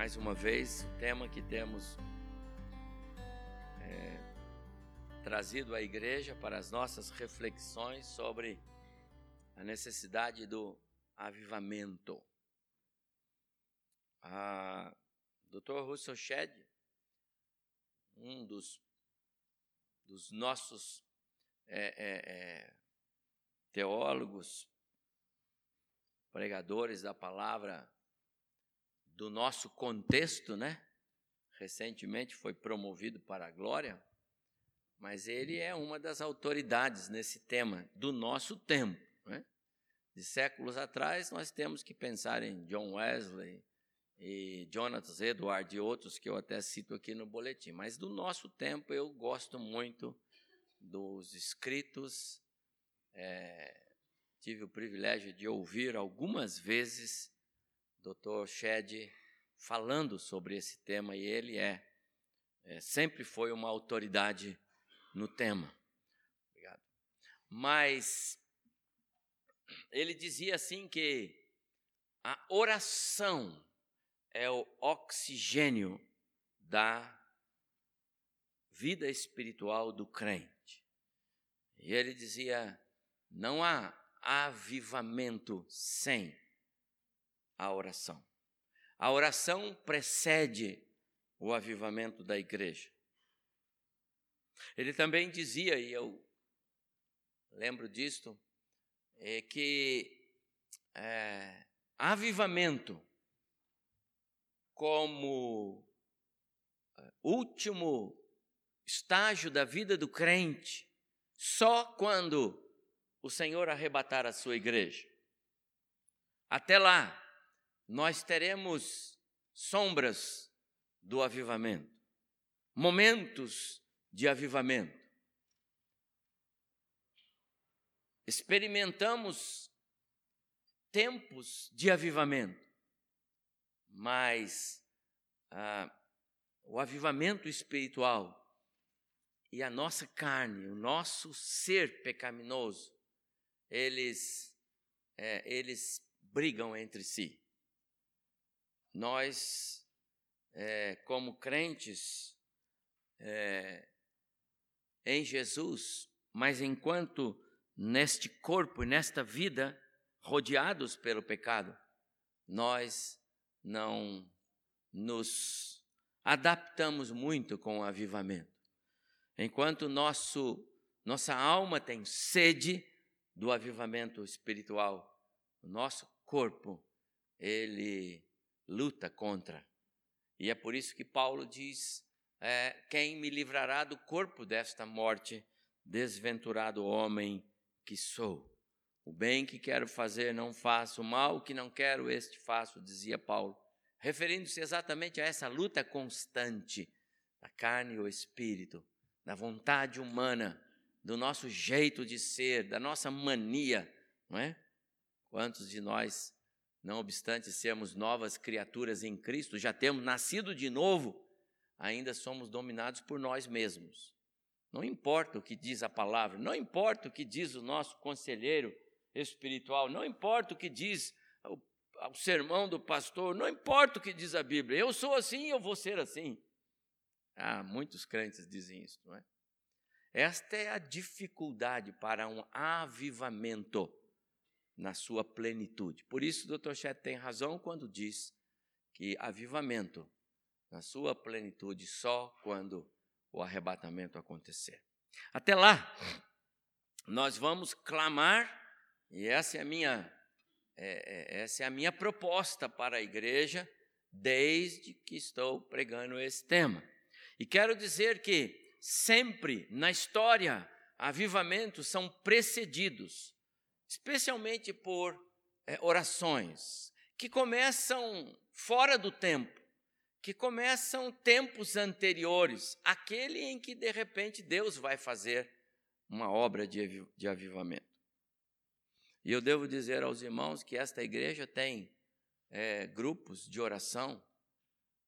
mais uma vez, o tema que temos é, trazido à igreja para as nossas reflexões sobre a necessidade do avivamento. A Dr. Russell Shedd, um dos, dos nossos é, é, é, teólogos, pregadores da palavra do nosso contexto, né? Recentemente foi promovido para a glória, mas ele é uma das autoridades nesse tema do nosso tempo. Né? De séculos atrás, nós temos que pensar em John Wesley e Jonathan Edwards e outros que eu até cito aqui no boletim. Mas do nosso tempo, eu gosto muito dos escritos. É, tive o privilégio de ouvir algumas vezes Dr. Shed falando sobre esse tema e ele é, é, sempre foi uma autoridade no tema. Obrigado. Mas ele dizia assim que a oração é o oxigênio da vida espiritual do crente. E ele dizia: não há avivamento sem a oração. A oração precede o avivamento da igreja. Ele também dizia, e eu lembro disto, é que é, avivamento como é, último estágio da vida do crente, só quando o Senhor arrebatar a sua igreja. Até lá, nós teremos sombras do avivamento, momentos de avivamento. Experimentamos tempos de avivamento, mas ah, o avivamento espiritual e a nossa carne, o nosso ser pecaminoso, eles, é, eles brigam entre si nós, é, como crentes é, em Jesus, mas enquanto neste corpo e nesta vida rodeados pelo pecado, nós não nos adaptamos muito com o avivamento. Enquanto nosso, nossa alma tem sede do avivamento espiritual, o nosso corpo, ele luta contra. E é por isso que Paulo diz: é, Quem me livrará do corpo desta morte, desventurado homem que sou? O bem que quero fazer não faço, o mal que não quero, este faço, dizia Paulo, referindo-se exatamente a essa luta constante da carne e o espírito, da vontade humana, do nosso jeito de ser, da nossa mania, não é? Quantos de nós não obstante sermos novas criaturas em Cristo, já temos nascido de novo, ainda somos dominados por nós mesmos. Não importa o que diz a palavra, não importa o que diz o nosso conselheiro espiritual, não importa o que diz o, o sermão do pastor, não importa o que diz a Bíblia, eu sou assim, eu vou ser assim. Ah, muitos crentes dizem isso, não é? Esta é a dificuldade para um avivamento na sua plenitude. Por isso, o Dr. Chet tem razão quando diz que avivamento na sua plenitude só quando o arrebatamento acontecer. Até lá, nós vamos clamar, e essa é a minha, é, é, essa é a minha proposta para a igreja desde que estou pregando esse tema. E quero dizer que sempre na história, avivamentos são precedidos especialmente por é, orações que começam fora do tempo, que começam tempos anteriores, aquele em que de repente Deus vai fazer uma obra de, de avivamento. E eu devo dizer aos irmãos que esta igreja tem é, grupos de oração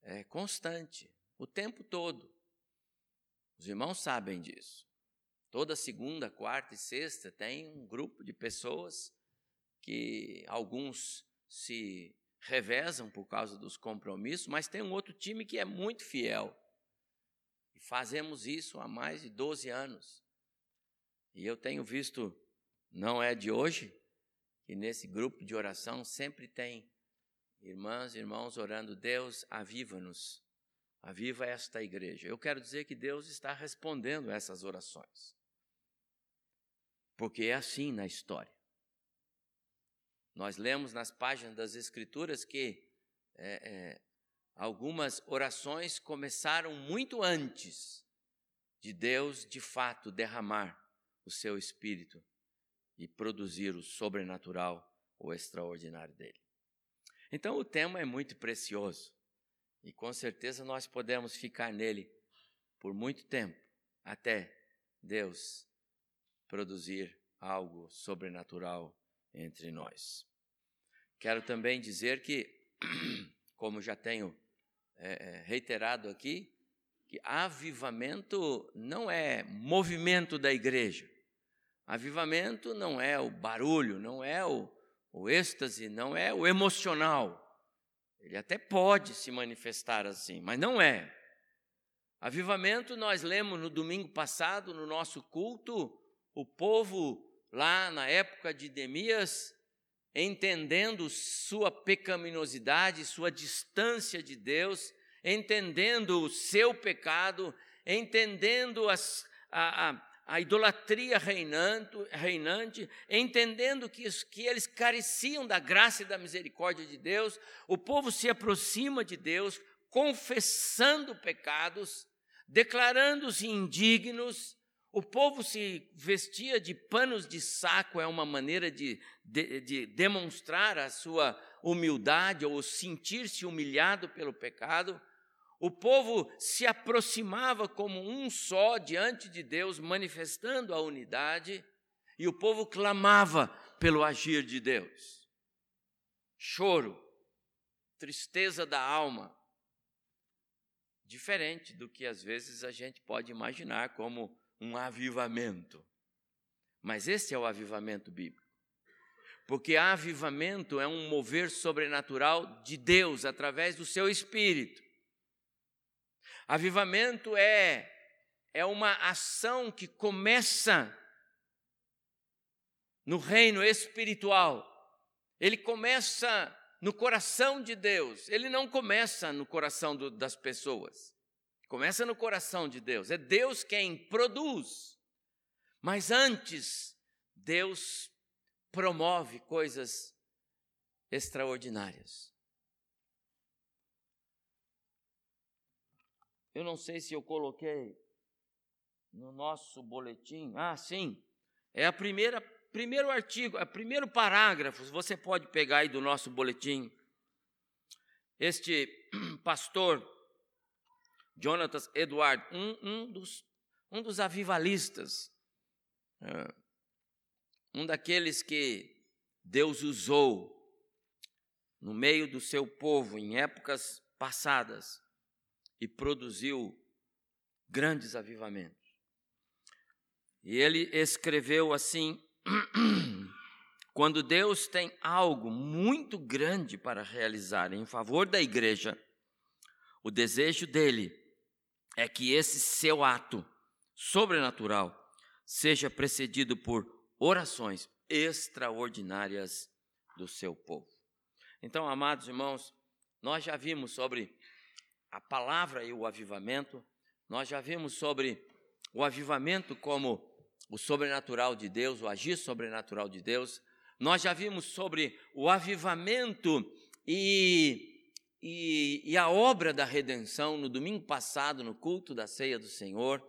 é, constante, o tempo todo. Os irmãos sabem disso. Toda segunda, quarta e sexta tem um grupo de pessoas que alguns se revezam por causa dos compromissos, mas tem um outro time que é muito fiel. E fazemos isso há mais de 12 anos. E eu tenho visto, não é de hoje, que nesse grupo de oração sempre tem irmãs e irmãos orando: Deus, aviva-nos, aviva esta igreja. Eu quero dizer que Deus está respondendo essas orações. Porque é assim na história. Nós lemos nas páginas das Escrituras que é, é, algumas orações começaram muito antes de Deus, de fato, derramar o seu espírito e produzir o sobrenatural, o extraordinário dele. Então, o tema é muito precioso e com certeza nós podemos ficar nele por muito tempo até Deus produzir algo sobrenatural entre nós. Quero também dizer que, como já tenho é, reiterado aqui, que avivamento não é movimento da igreja. Avivamento não é o barulho, não é o, o êxtase, não é o emocional. Ele até pode se manifestar assim, mas não é. Avivamento, nós lemos no domingo passado, no nosso culto, o povo lá na época de Demias, entendendo sua pecaminosidade, sua distância de Deus, entendendo o seu pecado, entendendo as, a, a, a, idolatria reinante, reinante entendendo que, que eles careciam da graça e da misericórdia de Deus, o povo se aproxima de Deus, confessando pecados, declarando-se indignos, o povo se vestia de panos de saco, é uma maneira de, de, de demonstrar a sua humildade ou sentir-se humilhado pelo pecado. O povo se aproximava como um só diante de Deus, manifestando a unidade, e o povo clamava pelo agir de Deus. Choro, tristeza da alma, diferente do que às vezes a gente pode imaginar como um avivamento. Mas esse é o avivamento bíblico. Porque avivamento é um mover sobrenatural de Deus através do seu espírito. Avivamento é é uma ação que começa no reino espiritual. Ele começa no coração de Deus, ele não começa no coração do, das pessoas. Começa no coração de Deus. É Deus quem produz. Mas antes, Deus promove coisas extraordinárias. Eu não sei se eu coloquei no nosso boletim. Ah, sim. É a primeira primeiro artigo, é o primeiro parágrafo, você pode pegar aí do nosso boletim. Este pastor Jonathan Edward, um, um, dos, um dos avivalistas, é, um daqueles que Deus usou no meio do seu povo em épocas passadas e produziu grandes avivamentos. E ele escreveu assim: quando Deus tem algo muito grande para realizar em favor da igreja, o desejo dele é que esse seu ato sobrenatural seja precedido por orações extraordinárias do seu povo. Então, amados irmãos, nós já vimos sobre a palavra e o avivamento, nós já vimos sobre o avivamento como o sobrenatural de Deus, o agir sobrenatural de Deus, nós já vimos sobre o avivamento e e, e a obra da redenção no domingo passado, no culto da ceia do Senhor.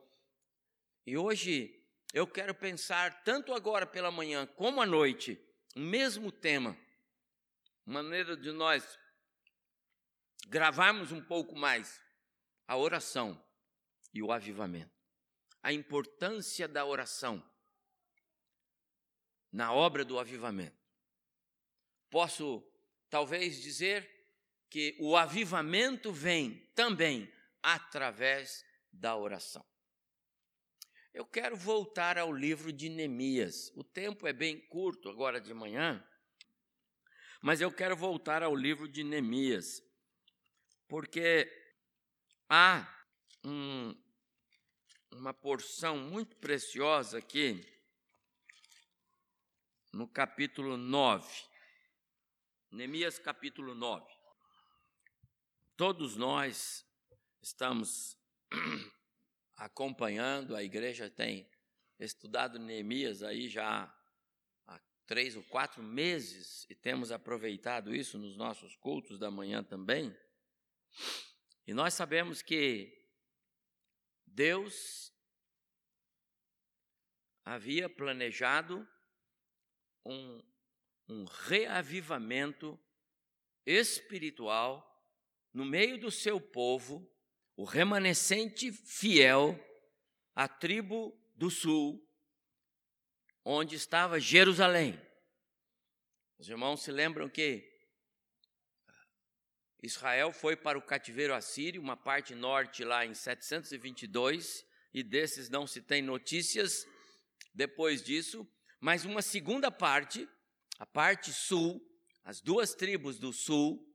E hoje eu quero pensar, tanto agora pela manhã como à noite, o mesmo tema, maneira de nós gravarmos um pouco mais a oração e o avivamento. A importância da oração na obra do avivamento. Posso talvez dizer que o avivamento vem também através da oração. Eu quero voltar ao livro de Neemias. O tempo é bem curto agora de manhã, mas eu quero voltar ao livro de Neemias, porque há um, uma porção muito preciosa aqui no capítulo 9. Neemias capítulo 9. Todos nós estamos acompanhando, a igreja tem estudado Neemias aí já há três ou quatro meses e temos aproveitado isso nos nossos cultos da manhã também. E nós sabemos que Deus havia planejado um, um reavivamento espiritual no meio do seu povo, o remanescente fiel, a tribo do sul, onde estava Jerusalém. Os irmãos se lembram que Israel foi para o cativeiro assírio, uma parte norte lá em 722, e desses não se tem notícias depois disso, mas uma segunda parte, a parte sul, as duas tribos do sul,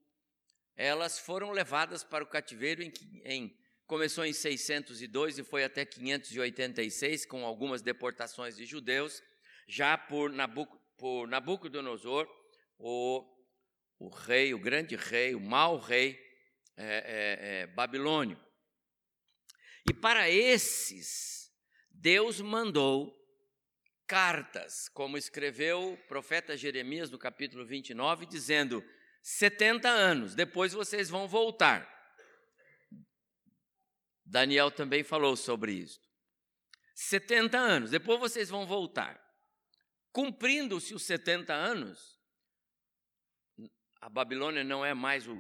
elas foram levadas para o cativeiro em, em começou em 602 e foi até 586 com algumas deportações de judeus, já por, Nabuc, por Nabucodonosor, o o rei, o grande rei, o mau rei é, é, é, babilônio. E para esses, Deus mandou cartas, como escreveu o profeta Jeremias no capítulo 29, dizendo: 70 anos, depois vocês vão voltar. Daniel também falou sobre isso. 70 anos, depois vocês vão voltar. Cumprindo-se os 70 anos, a Babilônia não é mais o,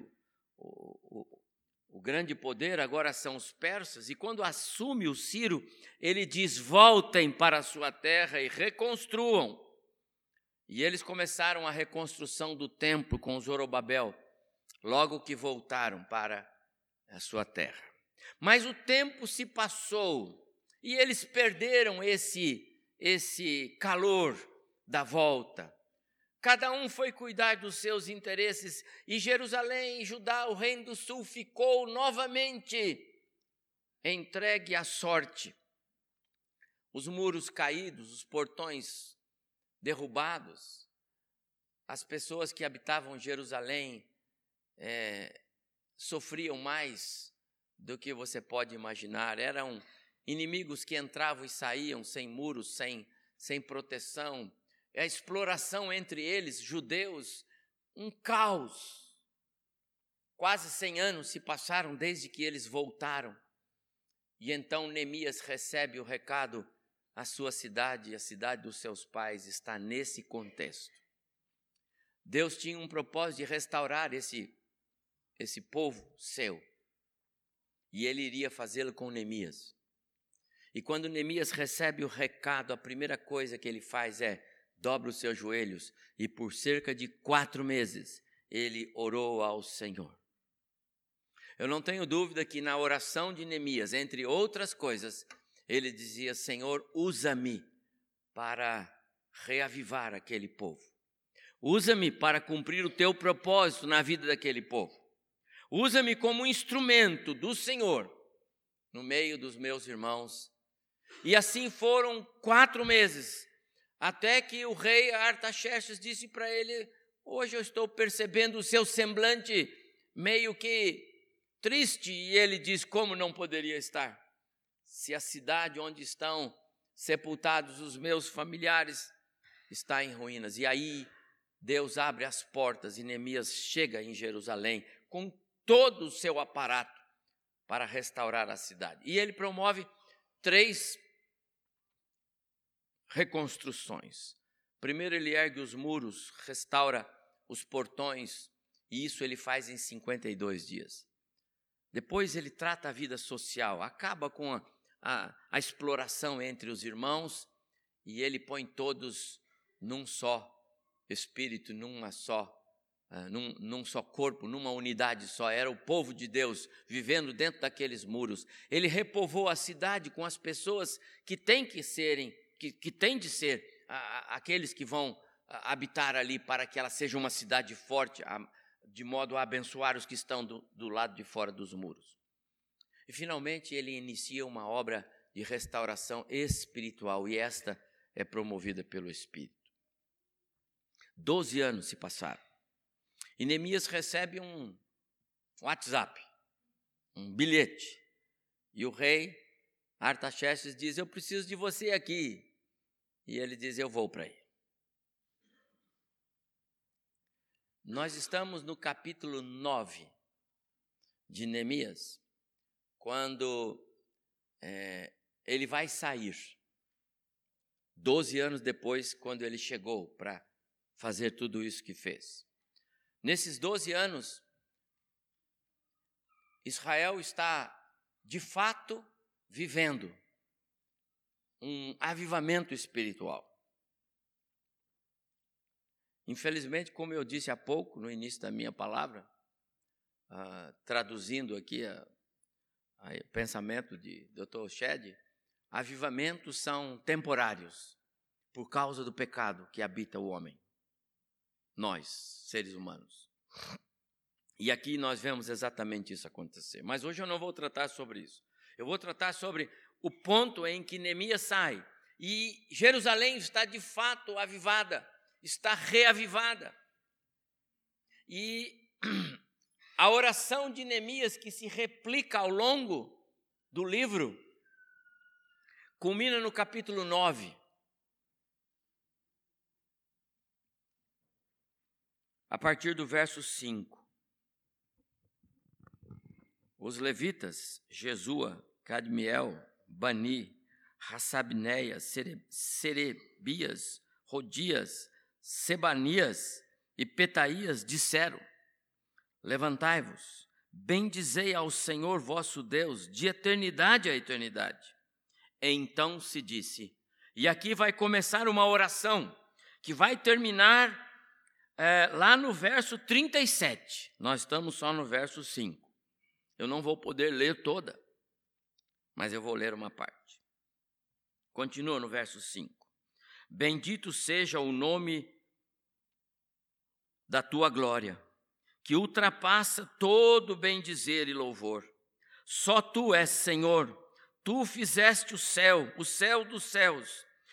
o, o, o grande poder, agora são os persas, e quando assume o Ciro, ele diz: voltem para a sua terra e reconstruam. E eles começaram a reconstrução do templo com Zorobabel, logo que voltaram para a sua terra. Mas o tempo se passou e eles perderam esse esse calor da volta. Cada um foi cuidar dos seus interesses, e Jerusalém, Judá, o reino do sul, ficou novamente entregue à sorte. Os muros caídos, os portões derrubados, as pessoas que habitavam Jerusalém é, sofriam mais do que você pode imaginar. Eram inimigos que entravam e saíam sem muros, sem, sem proteção, a exploração entre eles, judeus, um caos. Quase 100 anos se passaram desde que eles voltaram. E então Neemias recebe o recado: a sua cidade, a cidade dos seus pais, está nesse contexto. Deus tinha um propósito de restaurar esse, esse povo seu. E ele iria fazê-lo com Neemias. E quando Neemias recebe o recado, a primeira coisa que ele faz é dobra os seus joelhos e por cerca de quatro meses ele orou ao Senhor. Eu não tenho dúvida que na oração de Neemias, entre outras coisas, ele dizia: Senhor, usa-me para reavivar aquele povo. Usa-me para cumprir o teu propósito na vida daquele povo. Usa-me como instrumento do Senhor no meio dos meus irmãos. E assim foram quatro meses até que o rei Artaxerxes disse para ele: Hoje eu estou percebendo o seu semblante meio que triste. E ele diz: Como não poderia estar? Se a cidade onde estão sepultados os meus familiares está em ruínas. E aí Deus abre as portas e Neemias chega em Jerusalém com todo o seu aparato para restaurar a cidade. E ele promove três reconstruções. Primeiro, ele ergue os muros, restaura os portões, e isso ele faz em 52 dias. Depois ele trata a vida social, acaba com a, a, a exploração entre os irmãos e ele põe todos num só espírito, numa só, uh, num, num só corpo, numa unidade só. Era o povo de Deus vivendo dentro daqueles muros. Ele repovoou a cidade com as pessoas que têm que serem, que, que têm de ser uh, aqueles que vão uh, habitar ali para que ela seja uma cidade forte, de modo a abençoar os que estão do, do lado de fora dos muros. E finalmente ele inicia uma obra de restauração espiritual, e esta é promovida pelo Espírito. Doze anos se passaram. E Neemias recebe um WhatsApp, um bilhete. E o rei Artaxerxes diz: Eu preciso de você aqui. E ele diz: Eu vou para aí. Nós estamos no capítulo 9 de Neemias, quando é, ele vai sair. Doze anos depois, quando ele chegou para fazer tudo isso que fez. Nesses doze anos, Israel está, de fato, vivendo um avivamento espiritual. Infelizmente, como eu disse há pouco, no início da minha palavra, uh, traduzindo aqui o pensamento de Dr. Shed, avivamentos são temporários por causa do pecado que habita o homem, nós, seres humanos. E aqui nós vemos exatamente isso acontecer. Mas hoje eu não vou tratar sobre isso. Eu vou tratar sobre o ponto em que Neemias sai e Jerusalém está de fato avivada está reavivada. E a oração de Neemias, que se replica ao longo do livro, culmina no capítulo 9. A partir do verso 5. Os levitas, Jesua, Cadmiel, Bani, Hassabneia, Serebias, Rodias, Sebanias e Petaías disseram: Levantai-vos, bendizei ao Senhor vosso Deus, de eternidade a eternidade. Então se disse, e aqui vai começar uma oração que vai terminar é, lá no verso 37. Nós estamos só no verso 5. Eu não vou poder ler toda, mas eu vou ler uma parte. Continua no verso 5. Bendito seja o nome da tua glória, que ultrapassa todo bem-dizer e louvor. Só tu és Senhor, tu fizeste o céu, o céu dos céus,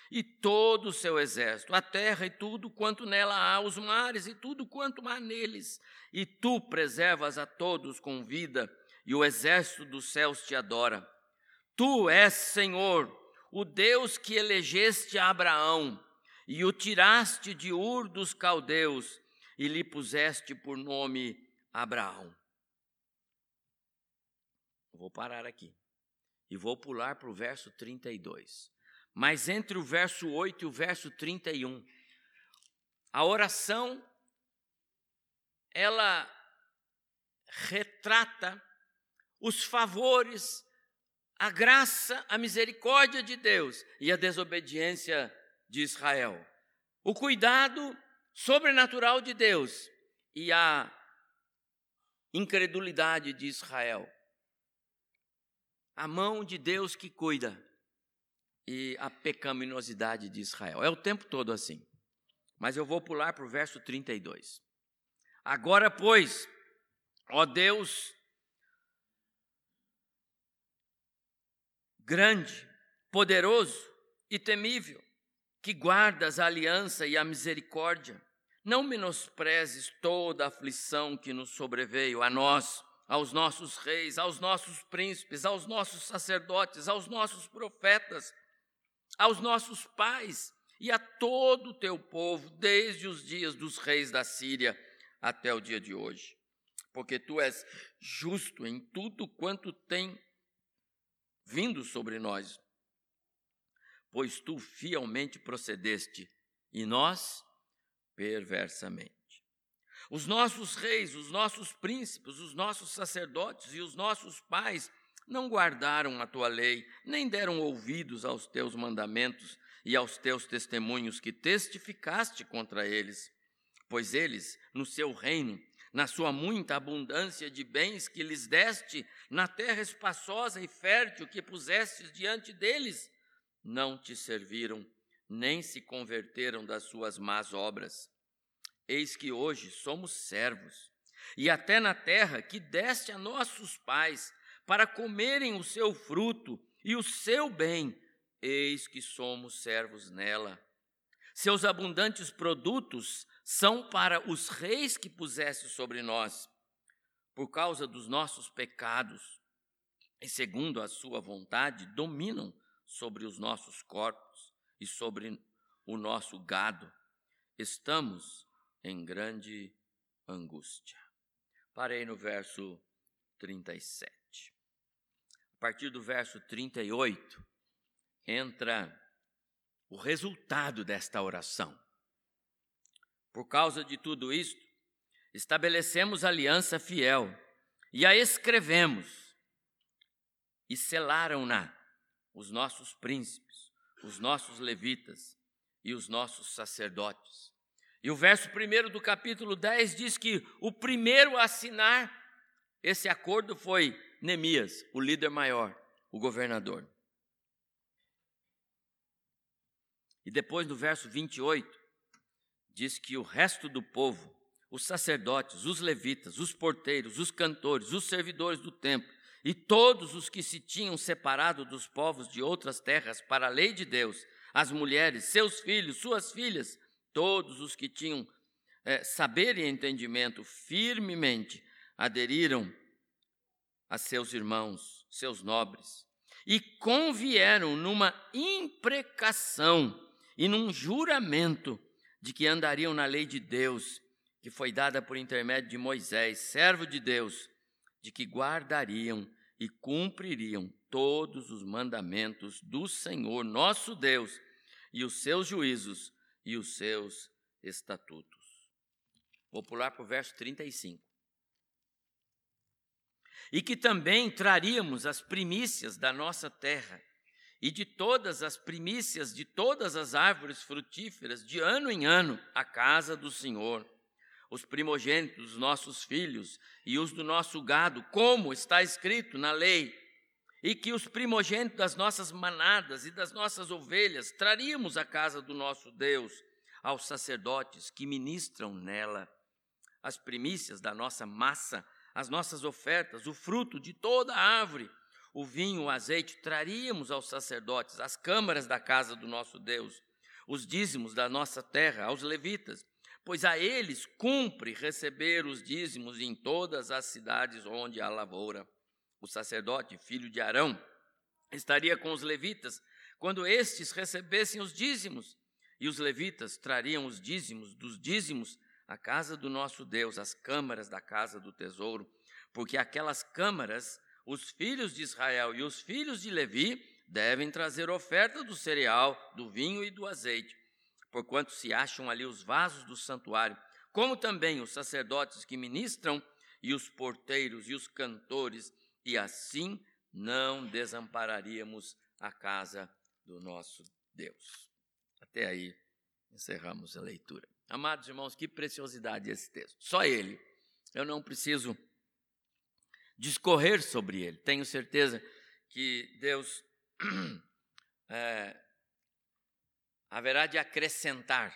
e todo o seu exército, a terra e tudo quanto nela há, os mares e tudo quanto há neles, e tu preservas a todos com vida, e o exército dos céus te adora. Tu és Senhor, o Deus que elegeste Abraão e o tiraste de Ur dos caldeus e lhe puseste por nome Abraão. Vou parar aqui e vou pular para o verso 32. Mas entre o verso 8 e o verso 31, a oração ela retrata os favores, a graça, a misericórdia de Deus e a desobediência de Israel. O cuidado sobrenatural de Deus e a incredulidade de Israel. A mão de Deus que cuida e a pecaminosidade de Israel. É o tempo todo assim. Mas eu vou pular para o verso 32. Agora, pois, ó Deus, grande, poderoso e temível, que guardas a aliança e a misericórdia, não menosprezes toda a aflição que nos sobreveio a nós, aos nossos reis, aos nossos príncipes, aos nossos sacerdotes, aos nossos profetas, aos nossos pais e a todo o teu povo, desde os dias dos reis da Síria até o dia de hoje. Porque tu és justo em tudo quanto tem vindo sobre nós, pois tu fielmente procedeste e nós perversamente. Os nossos reis, os nossos príncipes, os nossos sacerdotes e os nossos pais não guardaram a tua lei, nem deram ouvidos aos teus mandamentos e aos teus testemunhos que testificaste contra eles. Pois eles, no seu reino, na sua muita abundância de bens que lhes deste, na terra espaçosa e fértil que pusestes diante deles, não te serviram, nem se converteram das suas más obras. Eis que hoje somos servos, e até na terra que deste a nossos pais, para comerem o seu fruto e o seu bem, eis que somos servos nela. Seus abundantes produtos são para os reis que puseste sobre nós, por causa dos nossos pecados, e segundo a sua vontade, dominam sobre os nossos corpos e sobre o nosso gado. Estamos em grande angústia. Parei no verso 37. A partir do verso 38, entra o resultado desta oração. Por causa de tudo isto, estabelecemos aliança fiel e a escrevemos e selaram-na os nossos príncipes, os nossos levitas e os nossos sacerdotes. E o verso primeiro do capítulo 10 diz que o primeiro a assinar esse acordo foi Neemias, o líder maior, o governador. E depois no verso 28, diz que o resto do povo, os sacerdotes, os levitas, os porteiros, os cantores, os servidores do templo e todos os que se tinham separado dos povos de outras terras para a lei de Deus, as mulheres, seus filhos, suas filhas, Todos os que tinham é, saber e entendimento firmemente aderiram a seus irmãos, seus nobres, e convieram numa imprecação e num juramento de que andariam na lei de Deus, que foi dada por intermédio de Moisés, servo de Deus, de que guardariam e cumpririam todos os mandamentos do Senhor nosso Deus e os seus juízos e os seus estatutos. Vou pular para o verso 35. E que também traríamos as primícias da nossa terra e de todas as primícias de todas as árvores frutíferas de ano em ano à casa do Senhor, os primogênitos dos nossos filhos e os do nosso gado, como está escrito na lei, e que os primogênitos das nossas manadas e das nossas ovelhas traríamos à casa do nosso Deus, aos sacerdotes que ministram nela as primícias da nossa massa, as nossas ofertas, o fruto de toda a árvore, o vinho, o azeite, traríamos aos sacerdotes, às câmaras da casa do nosso Deus, os dízimos da nossa terra, aos levitas, pois a eles cumpre receber os dízimos em todas as cidades onde há lavoura. O sacerdote, filho de Arão, estaria com os levitas quando estes recebessem os dízimos, e os levitas trariam os dízimos dos dízimos à casa do nosso Deus, às câmaras da casa do tesouro, porque aquelas câmaras, os filhos de Israel e os filhos de Levi devem trazer oferta do cereal, do vinho e do azeite, porquanto se acham ali os vasos do santuário, como também os sacerdotes que ministram e os porteiros e os cantores e assim não desampararíamos a casa do nosso Deus. Até aí encerramos a leitura. Amados irmãos, que preciosidade esse texto. Só ele. Eu não preciso discorrer sobre ele. Tenho certeza que Deus é, haverá de acrescentar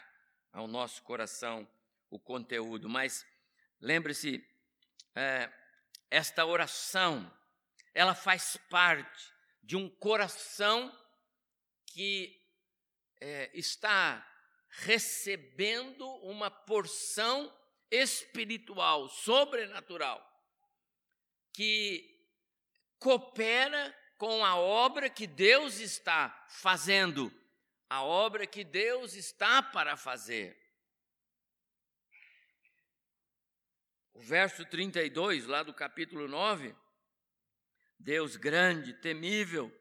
ao nosso coração o conteúdo. Mas lembre-se, é, esta oração ela faz parte de um coração que é, está recebendo uma porção espiritual, sobrenatural, que coopera com a obra que Deus está fazendo, a obra que Deus está para fazer. O verso 32, lá do capítulo 9, Deus grande, temível,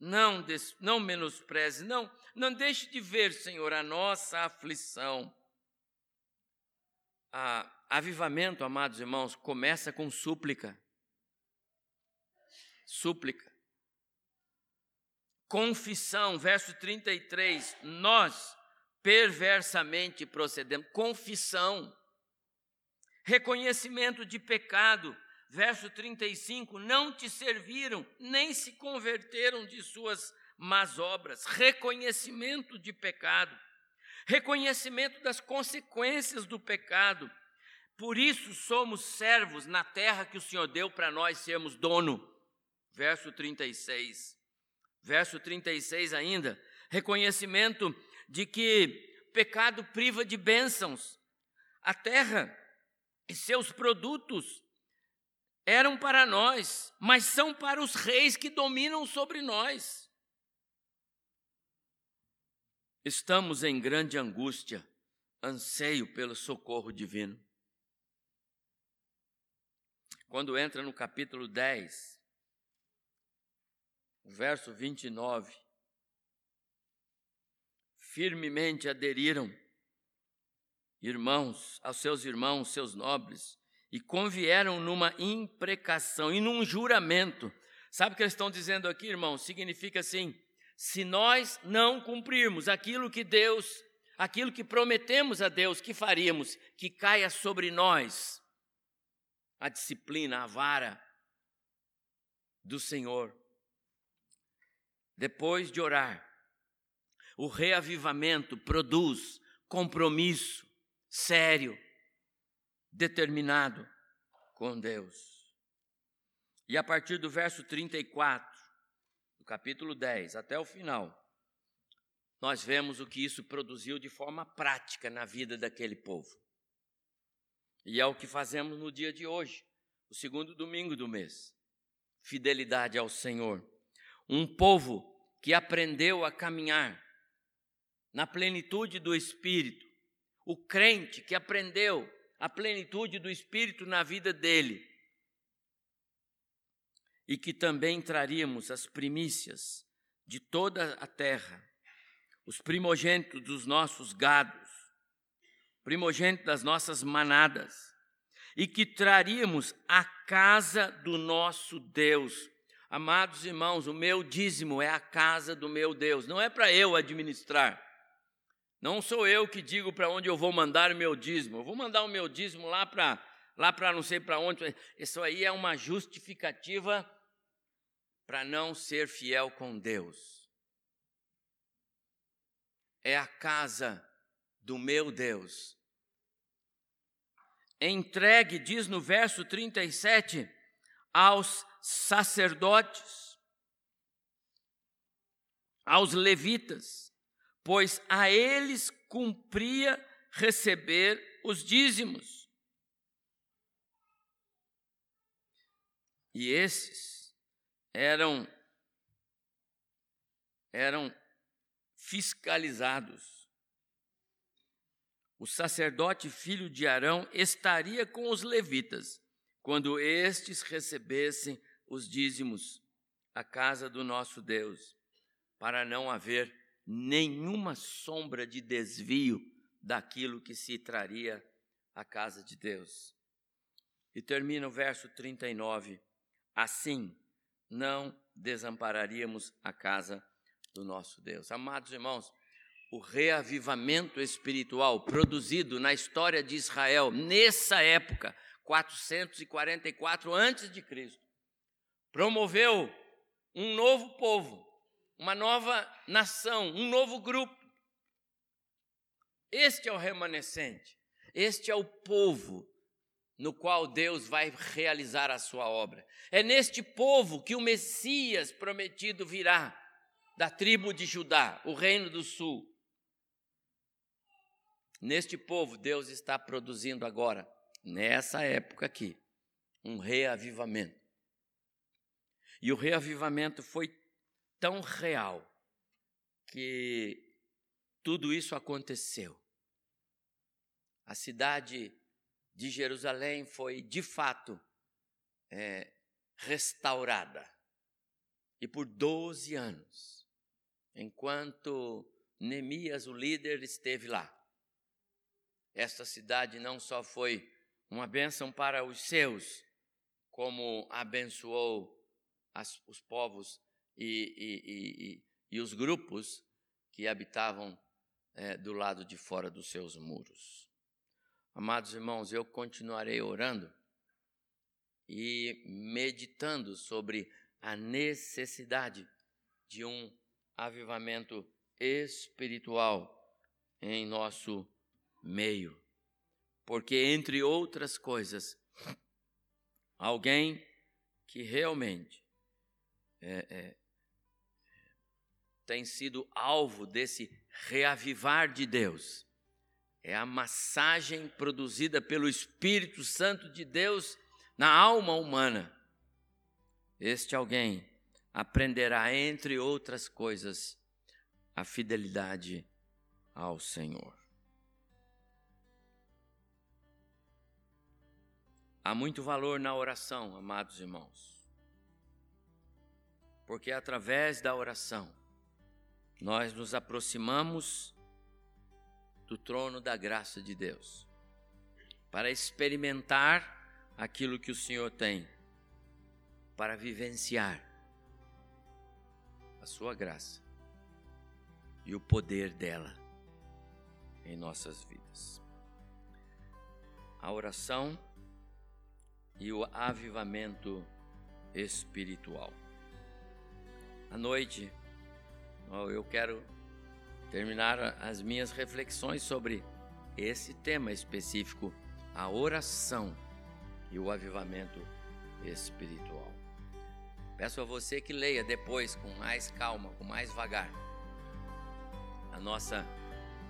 não, des, não menospreze, não, não deixe de ver, Senhor, a nossa aflição, a, avivamento, amados irmãos, começa com súplica. Súplica. Confissão, verso 33. Nós perversamente procedemos. Confissão. Reconhecimento de pecado. Verso 35: Não te serviram, nem se converteram de suas más obras. Reconhecimento de pecado. Reconhecimento das consequências do pecado. Por isso somos servos na terra que o Senhor deu para nós sermos dono. Verso 36. Verso 36 ainda. Reconhecimento de que pecado priva de bênçãos. A terra e seus produtos eram para nós, mas são para os reis que dominam sobre nós. Estamos em grande angústia, anseio pelo socorro divino. Quando entra no capítulo 10, verso 29, firmemente aderiram irmãos aos seus irmãos, seus nobres, e convieram numa imprecação e num juramento. Sabe o que eles estão dizendo aqui, irmãos? Significa assim: se nós não cumprirmos aquilo que Deus, aquilo que prometemos a Deus que faríamos, que caia sobre nós a disciplina, a vara do Senhor. Depois de orar, o reavivamento produz compromisso sério, determinado com Deus. E a partir do verso 34, do capítulo 10, até o final, nós vemos o que isso produziu de forma prática na vida daquele povo. E é o que fazemos no dia de hoje, o segundo domingo do mês. Fidelidade ao Senhor. Um povo que aprendeu a caminhar na plenitude do Espírito, o crente que aprendeu a plenitude do Espírito na vida dele. E que também traríamos as primícias de toda a terra, os primogênitos dos nossos gados, primogênitos das nossas manadas, e que traríamos a casa do nosso Deus. Amados irmãos, o meu dízimo é a casa do meu Deus, não é para eu administrar. Não sou eu que digo para onde eu vou mandar o meu dízimo. Eu vou mandar o meu dízimo lá para lá para não sei para onde. Isso aí é uma justificativa para não ser fiel com Deus. É a casa do meu Deus. Entregue, diz no verso 37, aos sacerdotes, aos levitas, pois a eles cumpria receber os dízimos. E esses eram eram fiscalizados. O sacerdote filho de Arão estaria com os levitas quando estes recebessem os dízimos à casa do nosso Deus, para não haver nenhuma sombra de desvio daquilo que se traria à casa de Deus. E termina o verso 39. Assim, não desampararíamos a casa do nosso Deus. Amados irmãos, o reavivamento espiritual produzido na história de Israel nessa época, 444 antes de Cristo, promoveu um novo povo, uma nova nação, um novo grupo. Este é o remanescente, este é o povo no qual Deus vai realizar a sua obra. É neste povo que o Messias prometido virá, da tribo de Judá, o reino do sul. Neste povo, Deus está produzindo agora, nessa época aqui, um reavivamento. E o reavivamento foi tão real que tudo isso aconteceu. A cidade de Jerusalém foi, de fato, é, restaurada. E por 12 anos, enquanto Neemias, o líder, esteve lá, esta cidade não só foi uma bênção para os seus, como abençoou as, os povos e, e, e, e, os grupos que habitavam é, do lado de fora dos seus muros. Amados irmãos, eu continuarei orando e meditando sobre a necessidade de um avivamento espiritual em nosso meio. Porque, entre outras coisas, alguém que realmente é, é, tem sido alvo desse reavivar de Deus é a massagem produzida pelo Espírito Santo de Deus na alma humana. Este alguém aprenderá, entre outras coisas, a fidelidade ao Senhor. Há muito valor na oração, amados irmãos, porque através da oração nós nos aproximamos do trono da graça de Deus para experimentar aquilo que o Senhor tem, para vivenciar a sua graça e o poder dela em nossas vidas. A oração e o avivamento espiritual. À noite, eu quero terminar as minhas reflexões sobre esse tema específico, a oração e o avivamento espiritual. Peço a você que leia depois com mais calma, com mais vagar, a nossa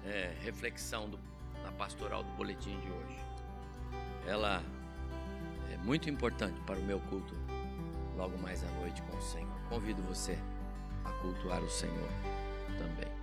é, reflexão do, da pastoral do boletim de hoje. Ela é muito importante para o meu culto logo mais à noite com o Senhor. Convido você a cultuar o Senhor também.